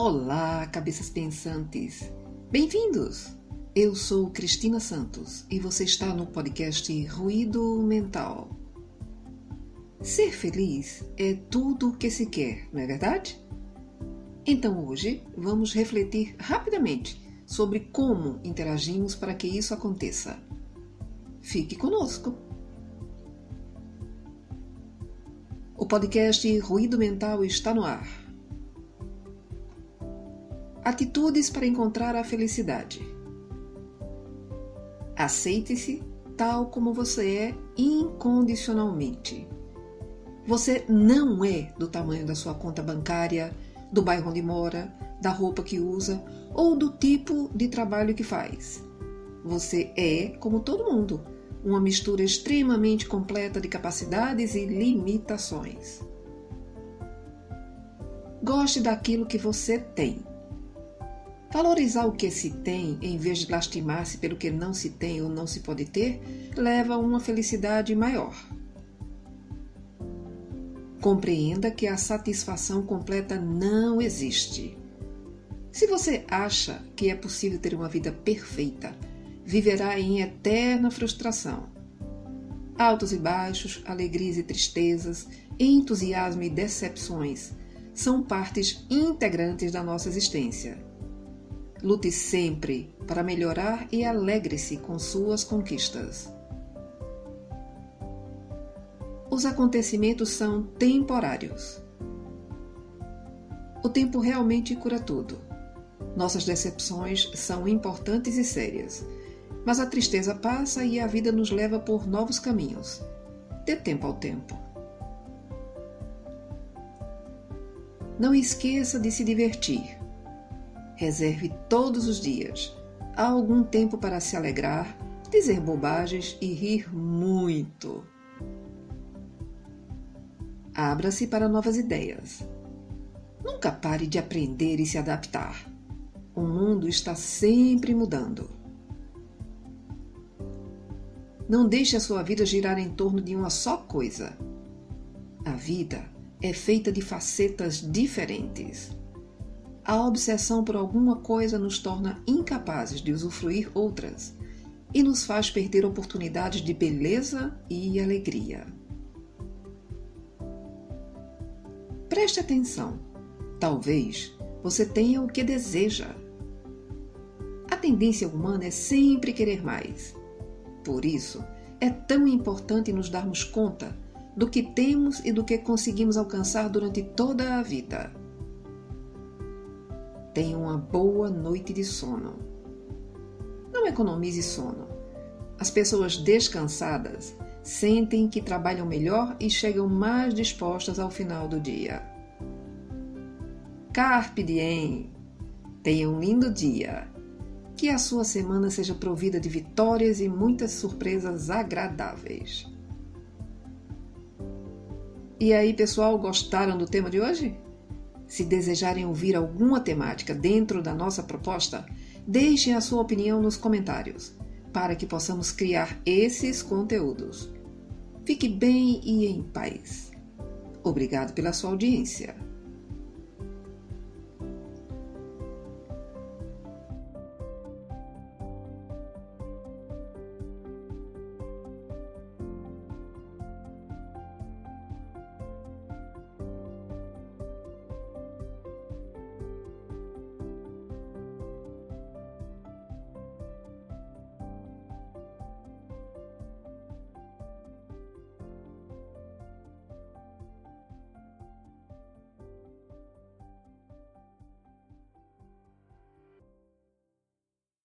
Olá, cabeças pensantes! Bem-vindos! Eu sou Cristina Santos e você está no podcast Ruído Mental. Ser feliz é tudo o que se quer, não é verdade? Então hoje vamos refletir rapidamente sobre como interagimos para que isso aconteça. Fique conosco! O podcast Ruído Mental está no ar. Atitudes para encontrar a felicidade. Aceite-se tal como você é incondicionalmente. Você não é do tamanho da sua conta bancária, do bairro onde mora, da roupa que usa ou do tipo de trabalho que faz. Você é como todo mundo uma mistura extremamente completa de capacidades e limitações. Goste daquilo que você tem. Valorizar o que se tem, em vez de lastimar-se pelo que não se tem ou não se pode ter, leva a uma felicidade maior. Compreenda que a satisfação completa não existe. Se você acha que é possível ter uma vida perfeita, viverá em eterna frustração. Altos e baixos, alegrias e tristezas, entusiasmo e decepções são partes integrantes da nossa existência. Lute sempre para melhorar e alegre-se com suas conquistas. Os acontecimentos são temporários. O tempo realmente cura tudo. Nossas decepções são importantes e sérias, mas a tristeza passa e a vida nos leva por novos caminhos. Dê tempo ao tempo. Não esqueça de se divertir. Reserve todos os dias algum tempo para se alegrar, dizer bobagens e rir muito. Abra-se para novas ideias. Nunca pare de aprender e se adaptar. O mundo está sempre mudando. Não deixe a sua vida girar em torno de uma só coisa. A vida é feita de facetas diferentes. A obsessão por alguma coisa nos torna incapazes de usufruir outras e nos faz perder oportunidades de beleza e alegria. Preste atenção. Talvez você tenha o que deseja. A tendência humana é sempre querer mais. Por isso, é tão importante nos darmos conta do que temos e do que conseguimos alcançar durante toda a vida. Tenha uma boa noite de sono. Não economize sono. As pessoas descansadas sentem que trabalham melhor e chegam mais dispostas ao final do dia. Carpe diem! Tenha um lindo dia! Que a sua semana seja provida de vitórias e muitas surpresas agradáveis. E aí, pessoal, gostaram do tema de hoje? Se desejarem ouvir alguma temática dentro da nossa proposta, deixem a sua opinião nos comentários, para que possamos criar esses conteúdos. Fique bem e em paz. Obrigado pela sua audiência.